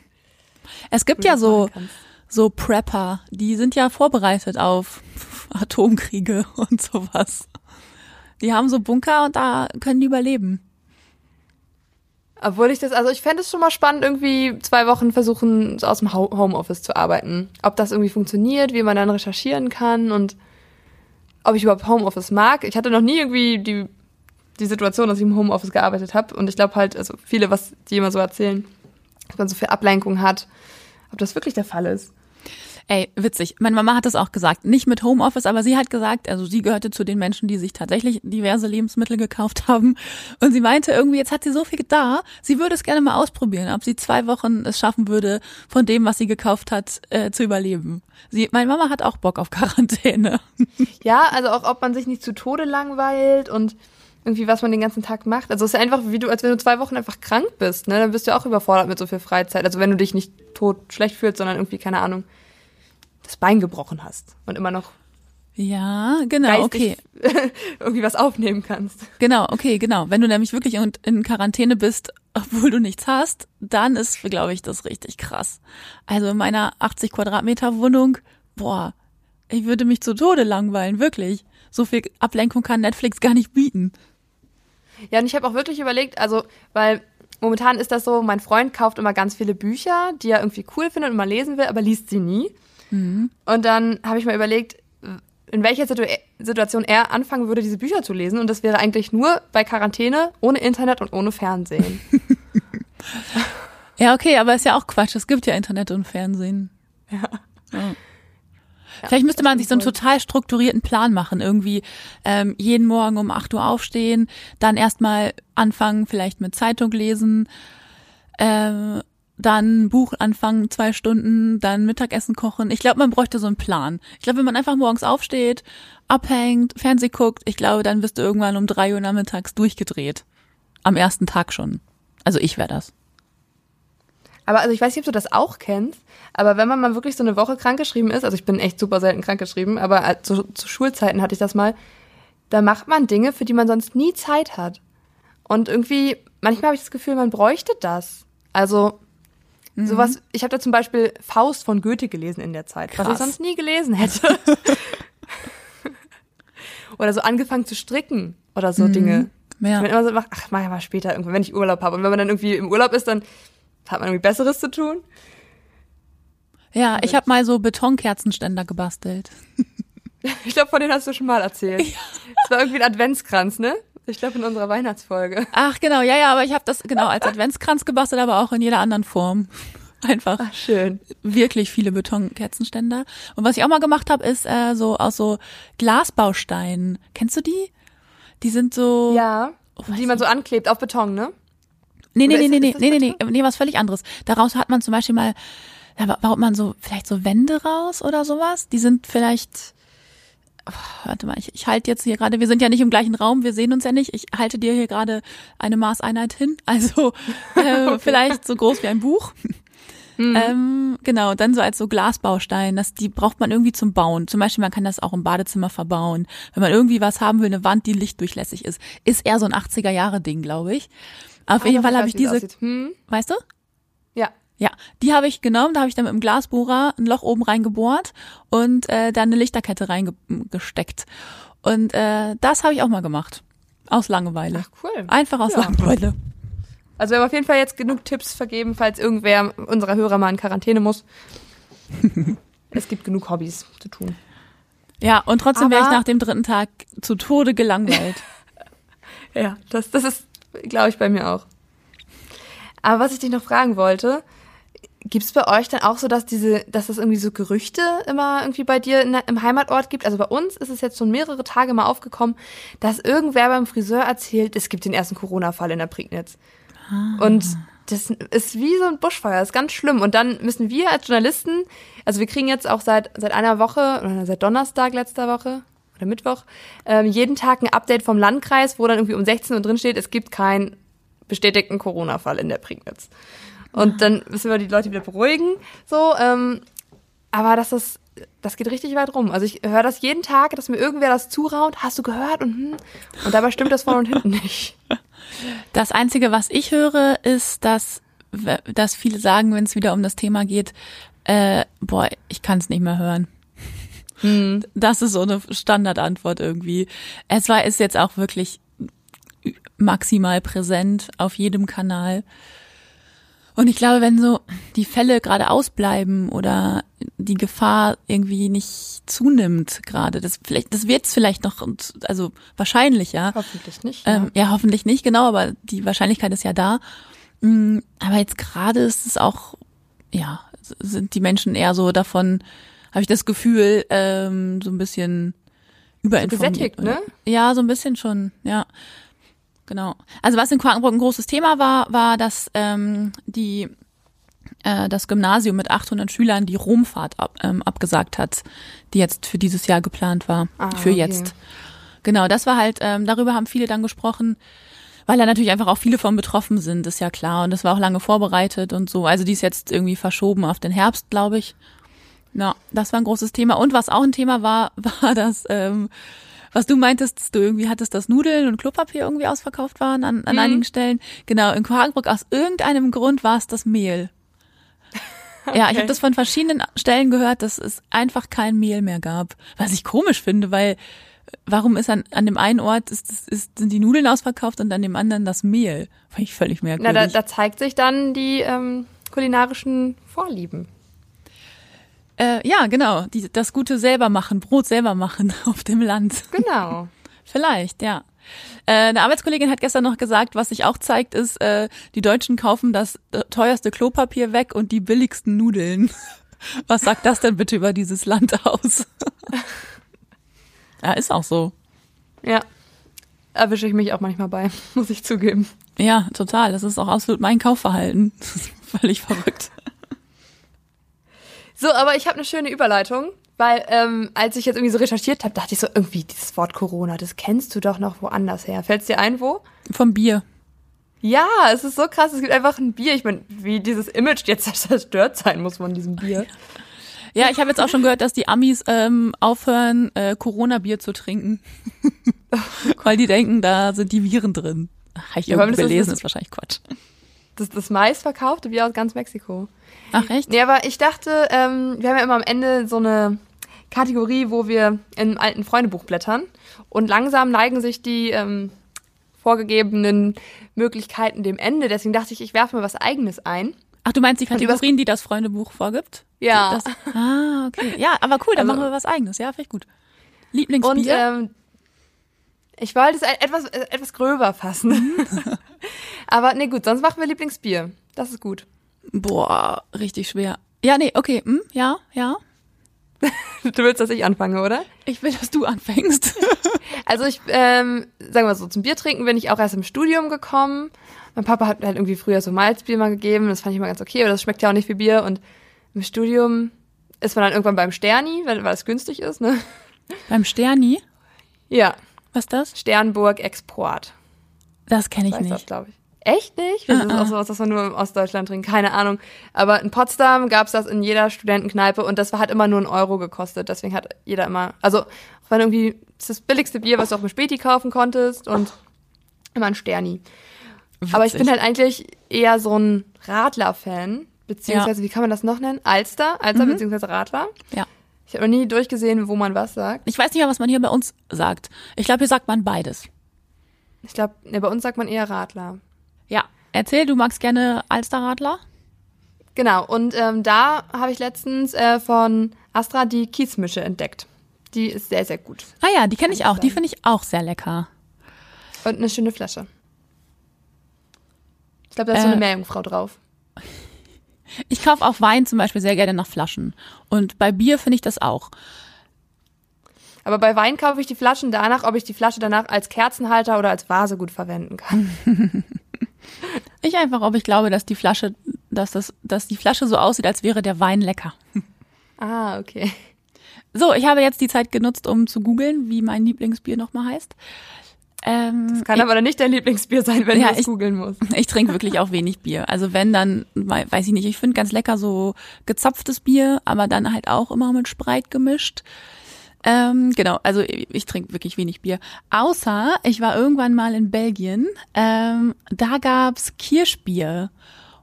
es gibt ja so, kannst. So Prepper, die sind ja vorbereitet auf Atomkriege [laughs] und sowas. Die haben so Bunker und da können die überleben. Obwohl ich das, also ich fände es schon mal spannend, irgendwie zwei Wochen versuchen, so aus dem Ho- Homeoffice zu arbeiten. Ob das irgendwie funktioniert, wie man dann recherchieren kann und ob ich überhaupt Homeoffice mag. Ich hatte noch nie irgendwie die, die Situation, dass ich im Homeoffice gearbeitet habe. Und ich glaube halt, also viele, was die immer so erzählen, dass man so viel Ablenkung hat, ob das wirklich der Fall ist. Ey, witzig. Meine Mama hat das auch gesagt. Nicht mit Homeoffice, aber sie hat gesagt, also sie gehörte zu den Menschen, die sich tatsächlich diverse Lebensmittel gekauft [laughs] haben. Und sie meinte irgendwie, jetzt hat sie so viel da, sie würde es gerne mal ausprobieren, ob sie zwei Wochen es schaffen würde, von dem, was sie gekauft hat, äh, zu überleben. Sie, meine Mama hat auch Bock auf [laughs] Quarantäne. Ja, also auch, ob man sich nicht zu Tode langweilt und irgendwie, was man den ganzen Tag macht. Also es ist ja einfach, wie du, als wenn du zwei Wochen einfach krank bist, ne? Dann bist du auch überfordert mit so viel Freizeit. Also wenn du dich nicht tot schlecht fühlst, sondern irgendwie, keine Ahnung, das Bein gebrochen hast und immer noch Ja, genau, okay. [laughs] irgendwie was aufnehmen kannst. Genau, okay, genau. Wenn du nämlich wirklich in Quarantäne bist obwohl du nichts hast, dann ist, glaube ich, das richtig krass. Also in meiner 80 Quadratmeter Wohnung, boah, ich würde mich zu Tode langweilen, wirklich. So viel Ablenkung kann Netflix gar nicht bieten. Ja, und ich habe auch wirklich überlegt, also, weil momentan ist das so, mein Freund kauft immer ganz viele Bücher, die er irgendwie cool findet und mal lesen will, aber liest sie nie. Mhm. Und dann habe ich mal überlegt, in welcher Situ Situation er anfangen würde, diese Bücher zu lesen. Und das wäre eigentlich nur bei Quarantäne, ohne Internet und ohne Fernsehen. [laughs] [laughs] ja, okay, aber ist ja auch Quatsch. Es gibt ja Internet und Fernsehen. Ja. Ja. Vielleicht müsste man sich so einen total strukturierten Plan machen. Irgendwie ähm, jeden Morgen um 8 Uhr aufstehen, dann erstmal anfangen, vielleicht mit Zeitung lesen, äh, dann Buch anfangen, zwei Stunden, dann Mittagessen kochen. Ich glaube, man bräuchte so einen Plan. Ich glaube, wenn man einfach morgens aufsteht, abhängt, Fernseh guckt, ich glaube, dann wirst du irgendwann um drei Uhr nachmittags durchgedreht. Am ersten Tag schon. Also ich wäre das. Aber also ich weiß nicht, ob du das auch kennst, aber wenn man mal wirklich so eine Woche krankgeschrieben ist, also ich bin echt super selten krankgeschrieben, aber zu, zu Schulzeiten hatte ich das mal, da macht man Dinge, für die man sonst nie Zeit hat. Und irgendwie, manchmal habe ich das Gefühl, man bräuchte das. Also Mhm. Sowas, ich habe da zum Beispiel Faust von Goethe gelesen in der Zeit, Krass. was ich sonst nie gelesen hätte. [laughs] oder so angefangen zu stricken oder so mhm. Dinge. Ja. Ich bin immer so, ach, mach ich mal später irgendwann, wenn ich Urlaub habe. Und wenn man dann irgendwie im Urlaub ist, dann hat man irgendwie Besseres zu tun. Ja, ich habe mal so Betonkerzenständer gebastelt. [laughs] ich glaube, von denen hast du schon mal erzählt. Es ja. war irgendwie ein Adventskranz, ne? Ich glaube in unserer Weihnachtsfolge. Ach genau, ja, ja, aber ich habe das genau als [laughs] Adventskranz gebastelt, aber auch in jeder anderen Form. [laughs] Einfach. Ach, schön. Wirklich viele Betonkerzenständer. Und was ich auch mal gemacht habe, ist äh, so aus so Glasbausteinen. Kennst du die? Die sind so. Ja. Oh, die man so anklebt auf Beton, ne? Nee, nee, nee, nee, nee, nee, nee, nee, was völlig anderes. Daraus hat man zum Beispiel mal, da baut man so, vielleicht so Wände raus oder sowas. Die sind vielleicht, oh, warte mal, ich, ich halte jetzt hier gerade, wir sind ja nicht im gleichen Raum, wir sehen uns ja nicht. Ich halte dir hier gerade eine Maßeinheit hin. [laughs] Also [laughs] äh, okay. vielleicht so groß wie ein Buch. Mhm. Ähm, genau, dann so als so Glasbaustein, das, die braucht man irgendwie zum Bauen. Zum Beispiel, man kann das auch im Badezimmer verbauen. Wenn man irgendwie was haben will, eine Wand, die lichtdurchlässig ist. Ist eher so ein 80er-Jahre-Ding, glaube ich. Auf jeden Fall habe ich diese, hm? weißt du? Ja. Ja, die habe ich genommen, da habe ich dann mit dem Glasbohrer ein Loch oben reingebohrt und äh, dann eine Lichterkette reingesteckt. Und äh, das habe ich auch mal gemacht. Aus Langeweile. Ach cool. Einfach aus ja. Langeweile. Also wir haben auf jeden Fall jetzt genug Tipps vergeben, falls irgendwer unserer Hörer mal in Quarantäne muss. [laughs] es gibt genug Hobbys zu tun. Ja, und trotzdem wäre ich nach dem dritten Tag zu Tode gelangweilt. [laughs] ja, das, das ist, glaube ich, bei mir auch. Aber was ich dich noch fragen wollte, Gibt es bei euch dann auch so, dass diese, dass es irgendwie so Gerüchte immer irgendwie bei dir in, im Heimatort gibt? Also bei uns ist es jetzt schon mehrere Tage mal aufgekommen, dass irgendwer beim Friseur erzählt, es gibt den ersten Corona-Fall in der Prignitz. Ah. Und das ist wie so ein Buschfeuer, das ist ganz schlimm. Und dann müssen wir als Journalisten, also wir kriegen jetzt auch seit, seit einer Woche, oder seit Donnerstag letzter Woche, oder Mittwoch, ähm, jeden Tag ein Update vom Landkreis, wo dann irgendwie um 16 Uhr drin steht, es gibt keinen bestätigten Corona-Fall in der Prignitz. Und dann müssen wir die Leute wieder beruhigen. So, ähm, aber das ist, das geht richtig weit rum. Also ich höre das jeden Tag, dass mir irgendwer das zuraunt. Hast du gehört? Und, hm. und dabei stimmt das vorne und hinten nicht. Das Einzige, was ich höre, ist, dass, dass viele sagen, wenn es wieder um das Thema geht, äh, boah, ich kann es nicht mehr hören. Hm. Das ist so eine Standardantwort irgendwie. Es war, ist jetzt auch wirklich maximal präsent auf jedem Kanal. Und ich glaube, wenn so die Fälle gerade ausbleiben oder die Gefahr irgendwie nicht zunimmt gerade, das vielleicht, das wird's vielleicht noch, also wahrscheinlich ja. Hoffentlich nicht. Ähm, ja. ja, hoffentlich nicht, genau, aber die Wahrscheinlichkeit ist ja da. Mm, aber jetzt gerade ist es auch, ja, sind die Menschen eher so davon, habe ich das Gefühl, ähm, so ein bisschen überinformiert. Gesättigt, ne? Ja, so ein bisschen schon, ja. Genau. Also was in Quakenbrück ein großes Thema war, war, dass ähm, die äh, das Gymnasium mit 800 Schülern die Romfahrt ab, ähm, abgesagt hat, die jetzt für dieses Jahr geplant war, ah, für okay. jetzt. Genau, das war halt, ähm, darüber haben viele dann gesprochen, weil da natürlich einfach auch viele von betroffen sind, ist ja klar. Und das war auch lange vorbereitet und so. Also die ist jetzt irgendwie verschoben auf den Herbst, glaube ich. Ja, das war ein großes Thema. Und was auch ein Thema war, [laughs] war, dass ähm, Was du meintest, dass du irgendwie hattest, dass Nudeln und Klopapier irgendwie ausverkauft waren an, an Mhm. einigen Stellen. Genau, in Hagenburg aus irgendeinem Grund war es das Mehl. [laughs] Ja, ich habe das von verschiedenen Stellen gehört, dass es einfach kein Mehl mehr gab. Was ich komisch finde, weil äh, warum ist an, an dem einen Ort ist, ist, ist, sind die Nudeln ausverkauft und an dem anderen das Mehl? Fand ich völlig Na, merkwürdig. da, da zeigt sich dann die ähm, kulinarischen Vorlieben. Äh, ja, genau, die, das gute selber machen, Brot selber machen [laughs] auf dem Land. Genau. [laughs] Vielleicht, ja. Äh, eine Arbeitskollegin hat gestern noch gesagt, was sich auch zeigt, ist, äh, die Deutschen kaufen das teuerste Klopapier weg und die billigsten Nudeln. [laughs] Was sagt das denn bitte über dieses Land aus? ja, ist auch so. Ja. Erwische ich mich auch manchmal bei, muss ich zugeben. Ja, total. Das ist auch absolut mein Kaufverhalten. Das ist völlig verrückt. So, aber ich habe eine schöne Überleitung, weil ähm, als ich jetzt irgendwie so recherchiert habe, dachte ich so, irgendwie dieses Wort Corona, das kennst du doch noch woanders her. Fällt's dir ein, wo? Vom Bier. Ja, es ist so krass, es gibt einfach ein Bier. Ich meine, wie dieses Image jetzt [laughs] zerstört sein muss von diesem Bier. Ja, ich habe jetzt auch schon gehört, dass die Amis ähm, aufhören, äh, Corona-Bier zu trinken. [laughs] Weil die denken, da sind die Viren drin. Habe ich Ja, irgendwo ist- gelesen, das- ist wahrscheinlich Quatsch. Das das meistverkaufte Bier aus ganz Mexiko. Ach echt? Nee, aber ich dachte, ähm, wir haben ja immer am Ende so eine Kategorie, wo wir im alten Freundebuch blättern. Und langsam neigen sich die ähm, vorgegebenen Möglichkeiten dem Ende. Deswegen dachte ich, ich werfe mal was Eigenes ein. Ach, du meinst die Kategorien, die das Freundebuch vorgibt? Ja. Das, ah, okay. Ja, aber cool, dann Also- machen wir was eigenes. Ja, finde ich gut. Und Lieblingsbier? ähm, ich wollte es e- etwas, äh, etwas gröber fassen. [laughs] aber nee, gut, sonst machen wir Lieblingsbier. Das ist gut. Boah, richtig schwer. Ja, nee, okay. Hm, ja, ja. [laughs] Du willst, dass ich anfange, oder? Ich will, dass du anfängst. [laughs] Also ich, ähm, sagen wir so, zum Bier trinken bin ich auch erst im Studium gekommen. Mein Papa hat mir halt irgendwie früher so Malzbier mal gegeben, das fand ich mal ganz okay, aber das schmeckt ja auch nicht wie Bier. Und im Studium ist man dann irgendwann beim Sterni, weil, weil es günstig ist, ne? Beim Sterni? Ja, Was ist das? Sternburg Export. Das kenne ich das, nicht. glaube ich. Echt nicht? Das ist Ah, ah. auch sowas, das man nur in Ostdeutschland trinkt, keine Ahnung. Aber in Potsdam gab's das in jeder Studentenkneipe und das hat immer nur einen Euro gekostet. Deswegen hat jeder immer, also auch wenn irgendwie das ist das billigste Bier, was du auch im Späti kaufen konntest und immer ein Sterni. Aber ich bin Witzig. halt eigentlich eher so ein Radler-Fan, beziehungsweise, wie kann man das noch nennen? Alster, Alster Mhm. beziehungsweise Radler. Ja. Ich habe noch nie durchgesehen, wo man was sagt. Ich weiß nicht mehr, was man hier bei uns sagt. Ich glaube, hier sagt man beides. Ich glaube, ne, bei uns sagt man eher Radler. Ja. Erzähl, du magst gerne Alsterradler? Genau, und ähm, da habe ich letztens äh, von Astra die Kiesmische entdeckt. Die ist sehr, sehr gut. Ah ja, die kenne ich auch. Die finde ich auch sehr lecker. Und eine schöne Flasche. Ich glaube, da ist so Äh. eine Meerjungfrau drauf. Ich kaufe auch Wein zum Beispiel sehr gerne nach Flaschen. Und bei Bier finde ich das auch. Aber bei Wein kaufe ich die Flaschen danach, ob ich die Flasche danach als Kerzenhalter oder als Vase gut verwenden kann. [laughs] Ich einfach, ob ich glaube, dass die Flasche, dass das, dass die Flasche so aussieht, als wäre der Wein lecker. [laughs] Ah, okay. So, ich habe jetzt die Zeit genutzt, um zu googeln, wie mein Lieblingsbier nochmal heißt. Ähm, Kann aber dann nicht dein Lieblingsbier sein, wenn Ja, du es ich- googeln musst. [laughs] Ich trinke wirklich auch wenig Bier. Also wenn dann, wei- weiß ich nicht, ich finde ganz lecker so gezapftes Bier, aber dann halt auch immer mit Spreit gemischt. Ähm, genau, also ich, ich trinke wirklich wenig Bier. Außer ich war irgendwann mal in Belgien, ähm, da gab's Kirschbier.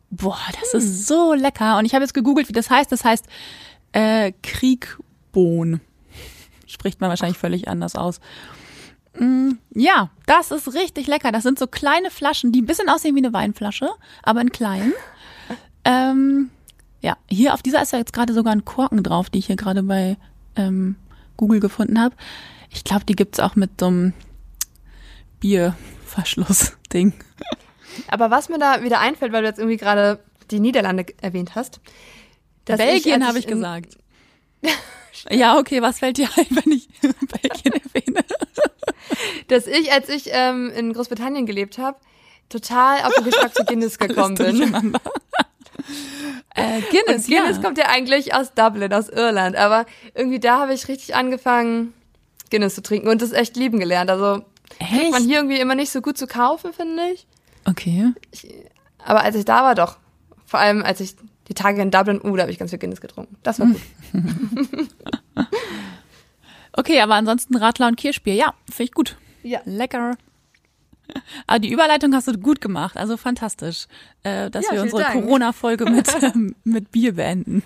Boah, das ist so lecker. Und ich habe jetzt gegoogelt, wie das heißt. Das heißt äh, Kriegbohn. Spricht man wahrscheinlich völlig anders aus. Ja, das ist richtig lecker. Das sind so kleine Flaschen, die ein bisschen aussehen wie eine Weinflasche, aber in klein. [laughs] Ähm, ja, hier auf dieser ist ja jetzt gerade sogar ein Korken drauf, die ich hier gerade bei ähm, Google gefunden habe. Ich glaube, die gibt's auch mit so einem Bierverschluss-Ding. Aber was mir da wieder einfällt, weil du jetzt irgendwie gerade die Niederlande erwähnt hast. Belgien habe ich in- gesagt. [laughs] ja, okay, was fällt dir ein, [laughs] wenn ich Belgien erwähne? [laughs] Dass ich, als ich ähm, in Großbritannien gelebt habe, total auf den Geschmack zu Guinness [laughs] gekommen bin. Äh, Guinness, Und Guinness ja. kommt ja eigentlich aus Dublin, aus Irland. Aber irgendwie da habe ich richtig angefangen, Guinness zu trinken und das echt lieben gelernt. Also kriegt man Echt? hier irgendwie immer nicht so gut zu kaufen, finde ich. Okay. Aber als ich da war, doch. Vor allem, als ich die Tage in Dublin, uh, da habe ich ganz viel Guinness getrunken. Das war gut. [laughs] Okay, aber ansonsten Radler und Kirschbier, ja, finde ich gut. Ja. Lecker. [laughs] Aber die Überleitung hast du gut gemacht, also fantastisch, äh, dass Ja, wir unsere. Corona-Folge mit, [laughs] ähm, mit Bier beenden.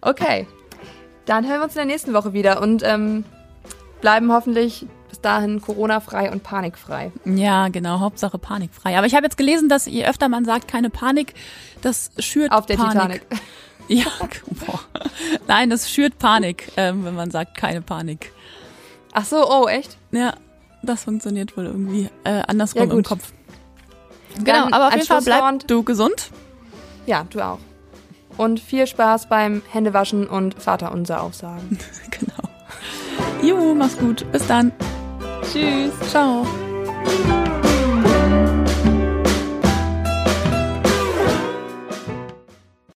Okay. Dann hören wir uns in der nächsten Woche wieder und ähm, bleiben hoffentlich bis dahin Corona-frei und panikfrei. Ja, genau, Hauptsache panikfrei. Aber ich habe jetzt gelesen, dass je öfter man sagt, keine Panik, das schürt Auf der Panik. Titanic. [laughs] Ja, boah. nein, das schürt Panik, ähm, wenn man sagt, keine Panik. Ach so, oh, echt? Ja, das funktioniert wohl irgendwie äh, andersrum Ja, im. Kopf. Dann Genau, aber auf jeden Fall bleib du gesund. Ja, du auch. Und viel Spaß beim Händewaschen und Vaterunser aufsagen. [laughs] genau. Jo, mach's gut. Bis dann. 继续上哦。